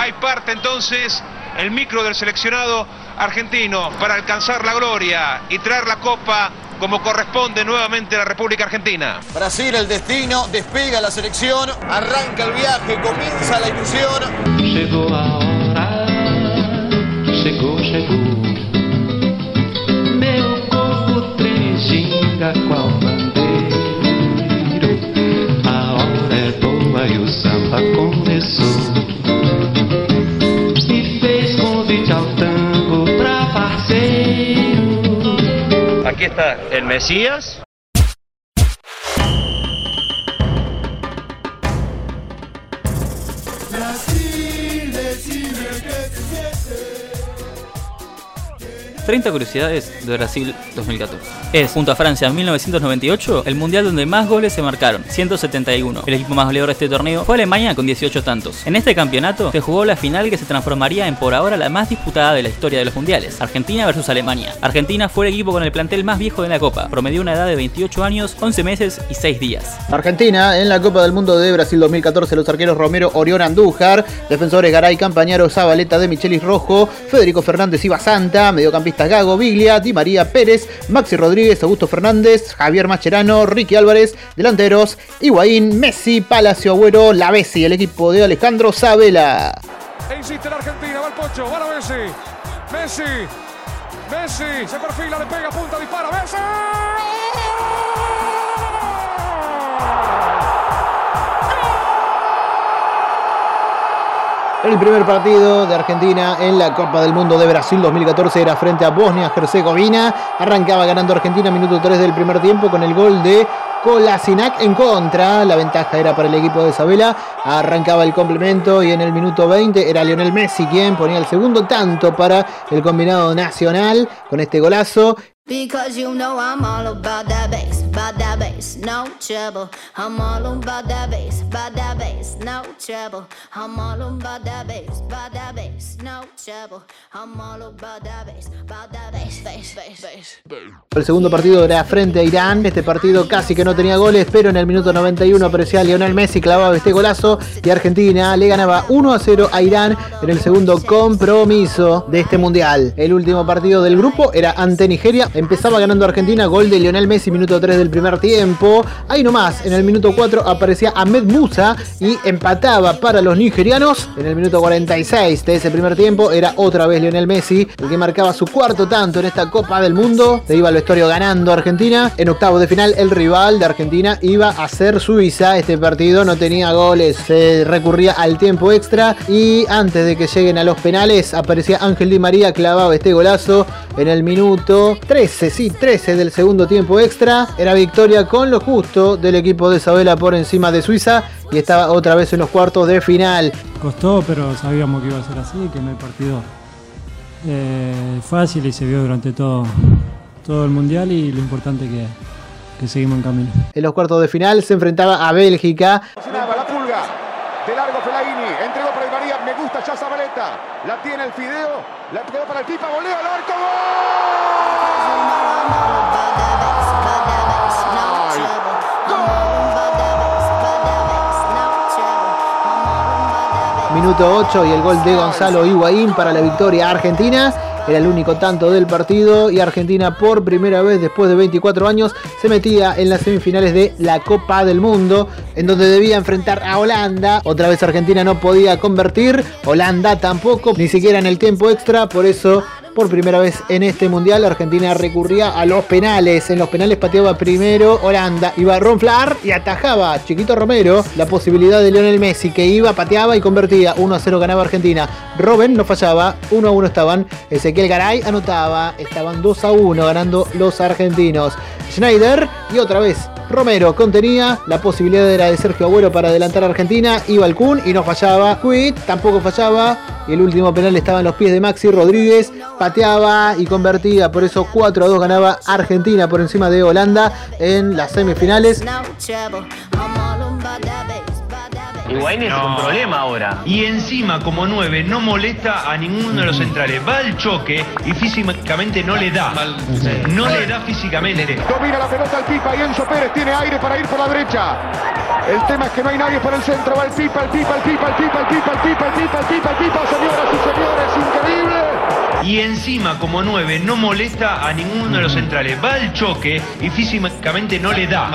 Hay parte entonces el micro del seleccionado argentino para alcanzar la gloria y traer la copa como corresponde nuevamente a la República Argentina. Brasil, el destino, despega la selección, arranca el viaje, comienza la ilusión. Chegou a hora, chegou, chegou. Meu corpo treme, ginga qual bandeiro. A hora é boa e o samba. Aquí está el Mesías. ...30 curiosidades de Brasil 2014. Es, junto a Francia en 1998, el mundial donde más goles se marcaron, 171. El equipo más goleador de este torneo fue Alemania con 18 tantos. En este campeonato se jugó la final que se transformaría en por ahora la más disputada de la historia de los mundiales, Argentina versus Alemania. Argentina fue el equipo con el plantel más viejo de la Copa, promedió una edad de 28 años, 11 meses y 6 días. Argentina en la Copa del Mundo de Brasil 2014, los arqueros Romero, Orión Andújar, defensores Garay, Campañaro, Zabaleta, de Michelis Rojo, Federico Fernández, Iba Santa, mediocampistas Gago, Biglia, Di María Pérez, Maxi Rodríguez, Augusto Fernández, Javier Macherano, Ricky Álvarez, delanteros, Higuaín, Messi, Palacio Agüero, La Bessi, el equipo de Alejandro Sabela. E insiste la Argentina, va el Pocho, va la Messi. Messi. Messi, se perfila, le pega, punta, dispara, Messi. El primer partido de Argentina en la Copa del Mundo de Brasil 2014 era frente a Bosnia-Herzegovina. Arrancaba ganando Argentina minuto 3 del primer tiempo con el gol de Kolasinac en contra. La ventaja era para el equipo de Isabela. Arrancaba el complemento y en el minuto 20 era Lionel Messi quien ponía el segundo tanto para el combinado nacional con este golazo. Bass, no trouble. I'm all bass, no trouble. I'm all bass, no trouble. I'm all bass. El segundo partido era frente a Irán. Este partido casi que no tenía goles, pero en el minuto 91 aparecía Lionel Messi, clavaba este golazo y Argentina le ganaba 1 a 0 a Irán en el segundo compromiso de este mundial. El último partido del grupo era ante Nigeria. Empezaba ganando Argentina, gol de Lionel Messi, minuto 3 del primer tiempo. Ahí nomás, en el minuto 4 aparecía Ahmed Musa y empataba para los nigerianos. En el minuto 46 de ese primer tiempo era otra vez Lionel Messi, el que marcaba su cuarto tanto en esta Copa del Mundo. Se iba al vestuario ganando Argentina. En octavos de final, el rival de Argentina iba a ser Suiza. Este partido no tenía goles, se recurría al tiempo extra. Y antes de que lleguen a los penales, aparecía Ángel Di María, clavaba este golazo en el minuto 13, sí, 13 del segundo tiempo extra. Era victoria con lo justo del equipo de Isabela por encima de Suiza y estaba otra vez en los cuartos de final. Costó, pero sabíamos que iba a ser así, que no hay partido eh, fácil y se vio durante todo, todo el mundial y lo importante que, que seguimos en camino. En los cuartos de final se enfrentaba a Bélgica. La pulga. De largo Fellaini. Entregó para María. Me gusta ya Zabaleta. La tiene el Fideo. La quedó para el Pipa. Voleo al arco. Minuto 8 y el gol de Gonzalo Higuaín para la victoria argentina. Era el único tanto del partido y Argentina por primera vez después de 24 años se metía en las semifinales de la Copa del Mundo en donde debía enfrentar a Holanda. Otra vez Argentina no podía convertir, Holanda tampoco, ni siquiera en el tiempo extra, por eso por primera vez en este mundial, Argentina recurría a los penales. En los penales pateaba primero Holanda. Iba a ronflar y atajaba Chiquito Romero la posibilidad de Lionel Messi, que iba, pateaba y convertía. 1 a 0 ganaba Argentina. Robben no fallaba. 1 a 1 estaban. Ezequiel Garay anotaba. Estaban 2 a 1 ganando los argentinos. Schneider y otra vez Romero contenía, la posibilidad era de Sergio Agüero para adelantar a Argentina, iba al Kun y no fallaba. Quit tampoco fallaba. Y el último penal estaba en los pies de Maxi Rodríguez, pateaba y convertía, por eso 4 a 2 ganaba Argentina por encima de Holanda en las semifinales. Higuaín es un problema ahora. Y encima, como 9, no molesta a ninguno de los centrales. Va al choque y físicamente no le da. No le da físicamente. Domina la pelota el Pipa y Enzo Pérez tiene aire para ir por la derecha. El tema es que no hay nadie por el centro. Va el Pipa, el Pipa, el Pipa, el Pipa, el Pipa, el Pipa, el Pipa, el Pipa, el Pipa. Señoras y señores, increíble. Y encima, como 9, no molesta a ninguno de los centrales. Va al choque y físicamente no le da.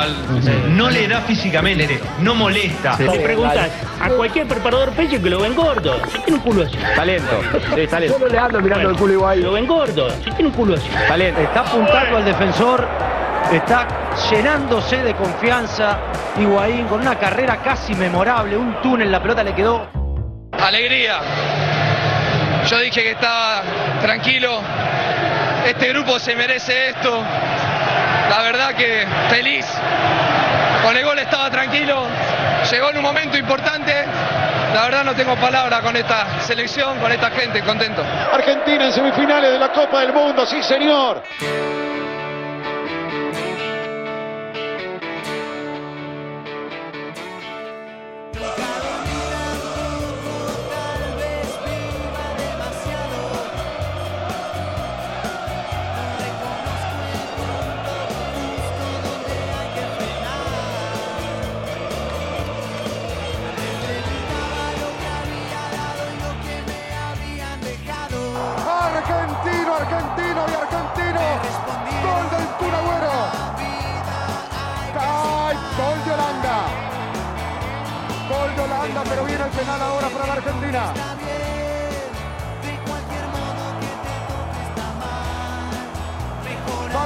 No le da físicamente. No molesta. Le preguntas a cualquier preparador pecho que lo ven gordo. Si tiene un culo así. Talento. Sí, talento. Yo no le ando mirando el culo igual. Lo ven gordo. Si tiene un culo así. Talento. Está apuntando al defensor. Está llenándose de confianza. Higuaín con una carrera casi memorable. Un túnel, la pelota le quedó. Alegría. Yo dije que estaba tranquilo. Este grupo se merece esto. La verdad que feliz. Con el gol estaba tranquilo. Llegó en un momento importante. La verdad no tengo palabras con esta selección, con esta gente. Contento. Argentina en semifinales de la Copa del Mundo, sí señor.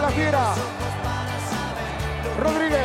La fiera. Rodríguez.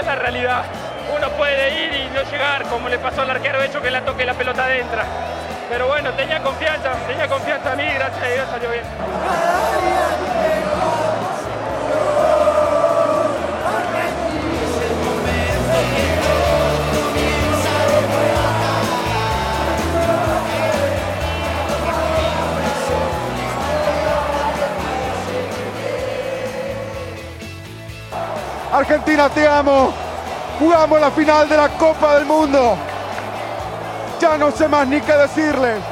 Es la realidad. Uno puede ir y no llegar, como le pasó al arquero hecho que la toque la pelota adentro. Pero bueno, tenía confianza, tenía confianza a mí, gracias a Dios salió bien. Te amo. Jugamos la final de la Copa del Mundo. Ya no sé más ni qué decirles.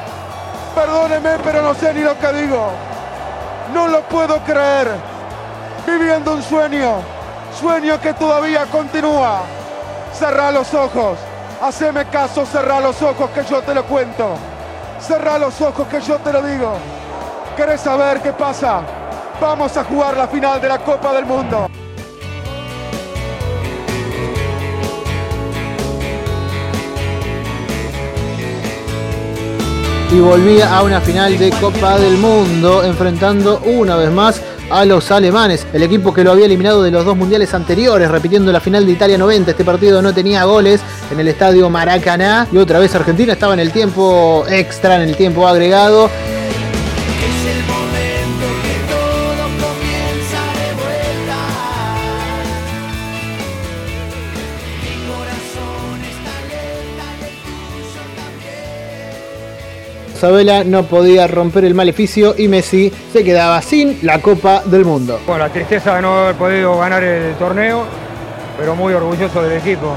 Perdóneme, pero no sé ni lo que digo. No lo puedo creer. Viviendo un sueño. Sueño que todavía continúa. Cerrá los ojos. Haceme caso, cerrá los ojos que yo te lo cuento. Cerrá los ojos que yo te lo digo. ¿Querés saber qué pasa? Vamos a jugar la final de la Copa del Mundo. Y volvía a una final de Copa del Mundo, enfrentando una vez más a los alemanes, el equipo que lo había eliminado de los dos mundiales anteriores, repitiendo la final de Italia 90. Este partido no tenía goles en el estadio Maracaná y otra vez Argentina estaba en el tiempo extra, en el tiempo agregado. Sabela no podía romper el maleficio y Messi se quedaba sin la Copa del Mundo. Bueno, la tristeza de no haber podido ganar el torneo, pero muy orgulloso del equipo.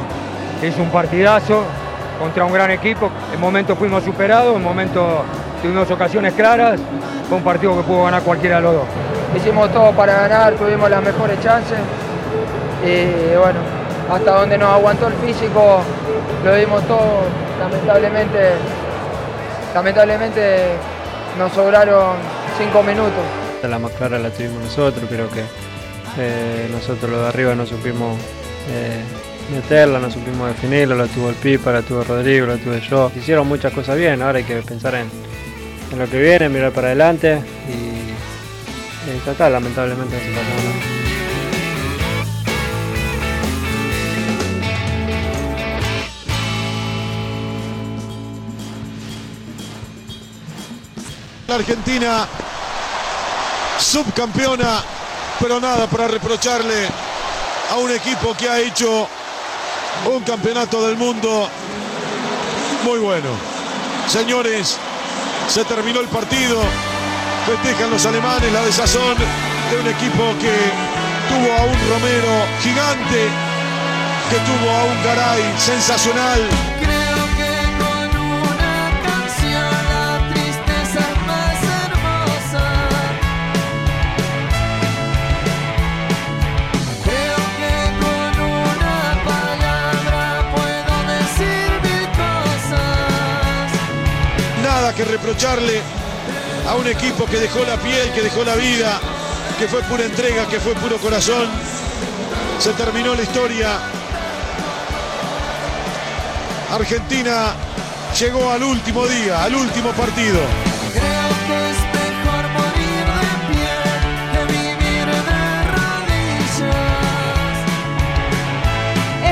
Hizo un partidazo contra un gran equipo. En momentos fuimos superados, en momentos tuvimos ocasiones claras. Fue un partido que pudo ganar cualquiera de los dos. Hicimos todo para ganar, tuvimos las mejores chances. Y bueno, hasta donde nos aguantó el físico, lo dimos todo. Lamentablemente, lamentablemente nos sobraron cinco minutos. La más clara la tuvimos nosotros, creo que eh, nosotros los de arriba no supimos eh, meterla, no supimos definirla, la tuvo el Pipa, la tuvo Rodrigo, la tuve yo. Hicieron muchas cosas bien, ahora hay que pensar en, lo que viene, mirar para adelante y, y tratar, lamentablemente no se pasó nada. Argentina subcampeona, pero nada para reprocharle a un equipo que ha hecho un campeonato del mundo muy bueno. Señores, se terminó el partido. Festejan los alemanes la desazón de un equipo que tuvo a un Romero gigante, que tuvo a un Garay sensacional. Nada que reprocharle a un equipo que dejó la piel, que dejó la vida, que fue pura entrega, que fue puro corazón. Se terminó la historia. Argentina llegó al último día, al último partido. Creo que es mejor morir de pie que vivir de rodillas.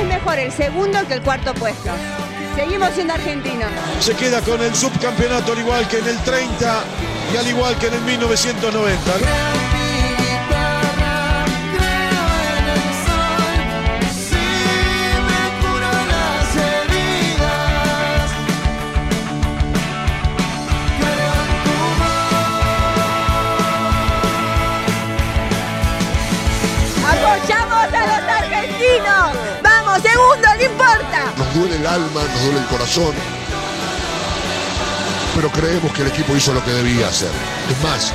Es mejor el segundo que el cuarto puesto. Seguimos siendo argentinos. Se queda con el subcampeonato al igual que en el 30 y al igual que en el 1990. Duele el alma, nos duele el corazón, pero creemos que el equipo hizo lo que debía hacer. Es más,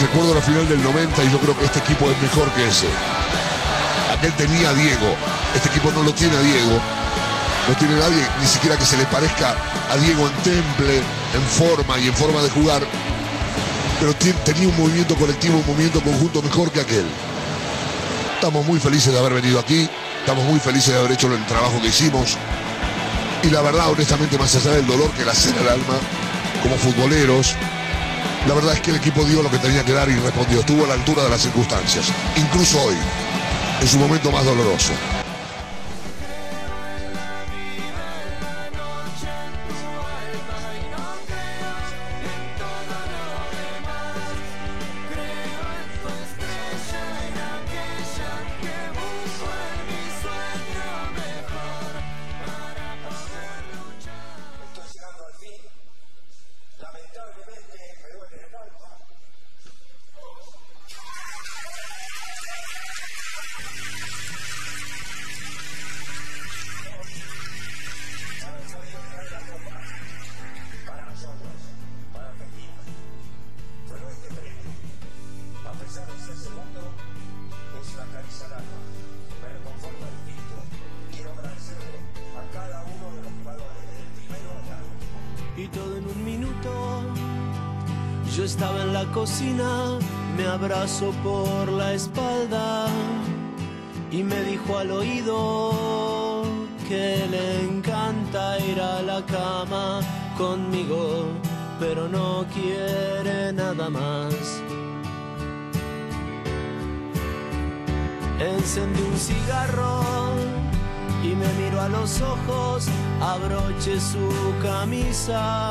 recuerdo la final del 90 y yo creo que este equipo es mejor que ese. Aquel tenía a Diego, este equipo no lo tiene a Diego, no tiene nadie ni siquiera que se le parezca a Diego en temple, en forma y en forma de jugar, pero tenía un movimiento colectivo, un movimiento conjunto mejor que aquel. Estamos muy felices de haber venido aquí, estamos muy felices de haber hecho el trabajo que hicimos. Y la verdad, honestamente, más allá del dolor que la cena al alma, como futboleros, la verdad es que el equipo dio lo que tenía que dar y respondió. Estuvo a la altura de las circunstancias, incluso hoy, en su momento más doloroso. Yo estaba en la cocina, me abrazó por la espalda y me dijo al oído que le encanta ir a la cama conmigo, pero no quiere nada más. Encendí un cigarro y me miró a los ojos, abroché su camisa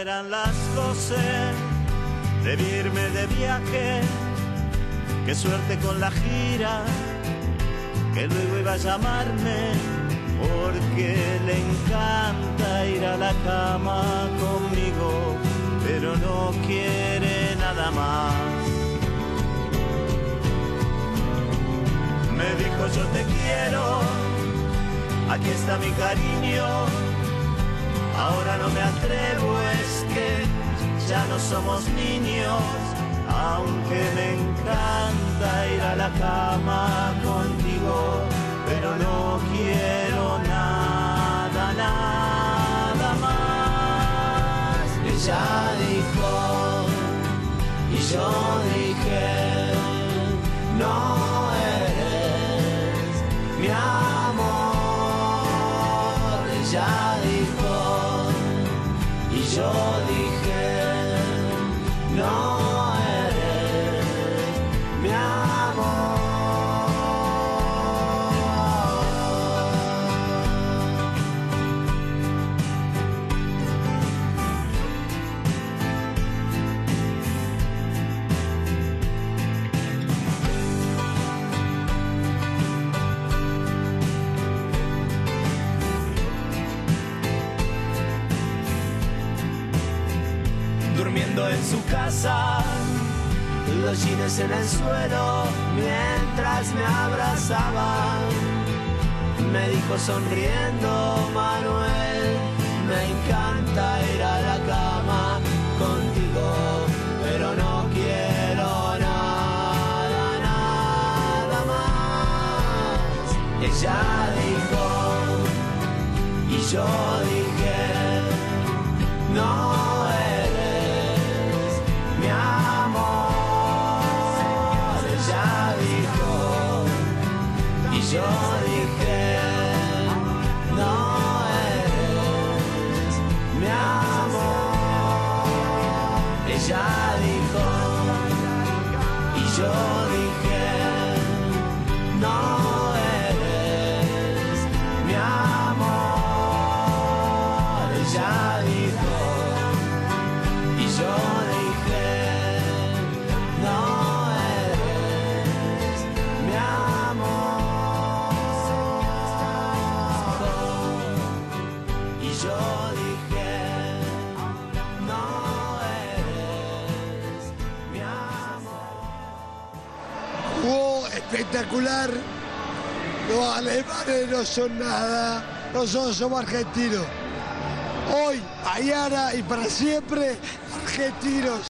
Eran las doce, debí irme de viaje. Qué suerte con la gira, que luego iba a llamarme porque le encanta ir a la cama conmigo, pero no quiere nada más. Me dijo yo te quiero, aquí está mi cariño, ahora no me atrevo, es que ya no somos niños, aunque me encanta ir a la cama contigo, pero no quiero nada, nada más. Ella dijo, y yo dije, no eres mi amor. Ella dijo, yo dije, no en su casa, los jeans en el suelo mientras me abrazaban. Me dijo sonriendo, Manuel, me encanta ir a la cama contigo, pero no quiero nada, nada más. Ella dijo, y yo dije, no yo dije, no eres mi amor. Ella dijo, y yo dije, no eres mi amor. Ella dijo, y yo espectacular. Los alemanes no son nada. Nosotros somos argentinos. Hoy, mañana y para siempre, argentinos.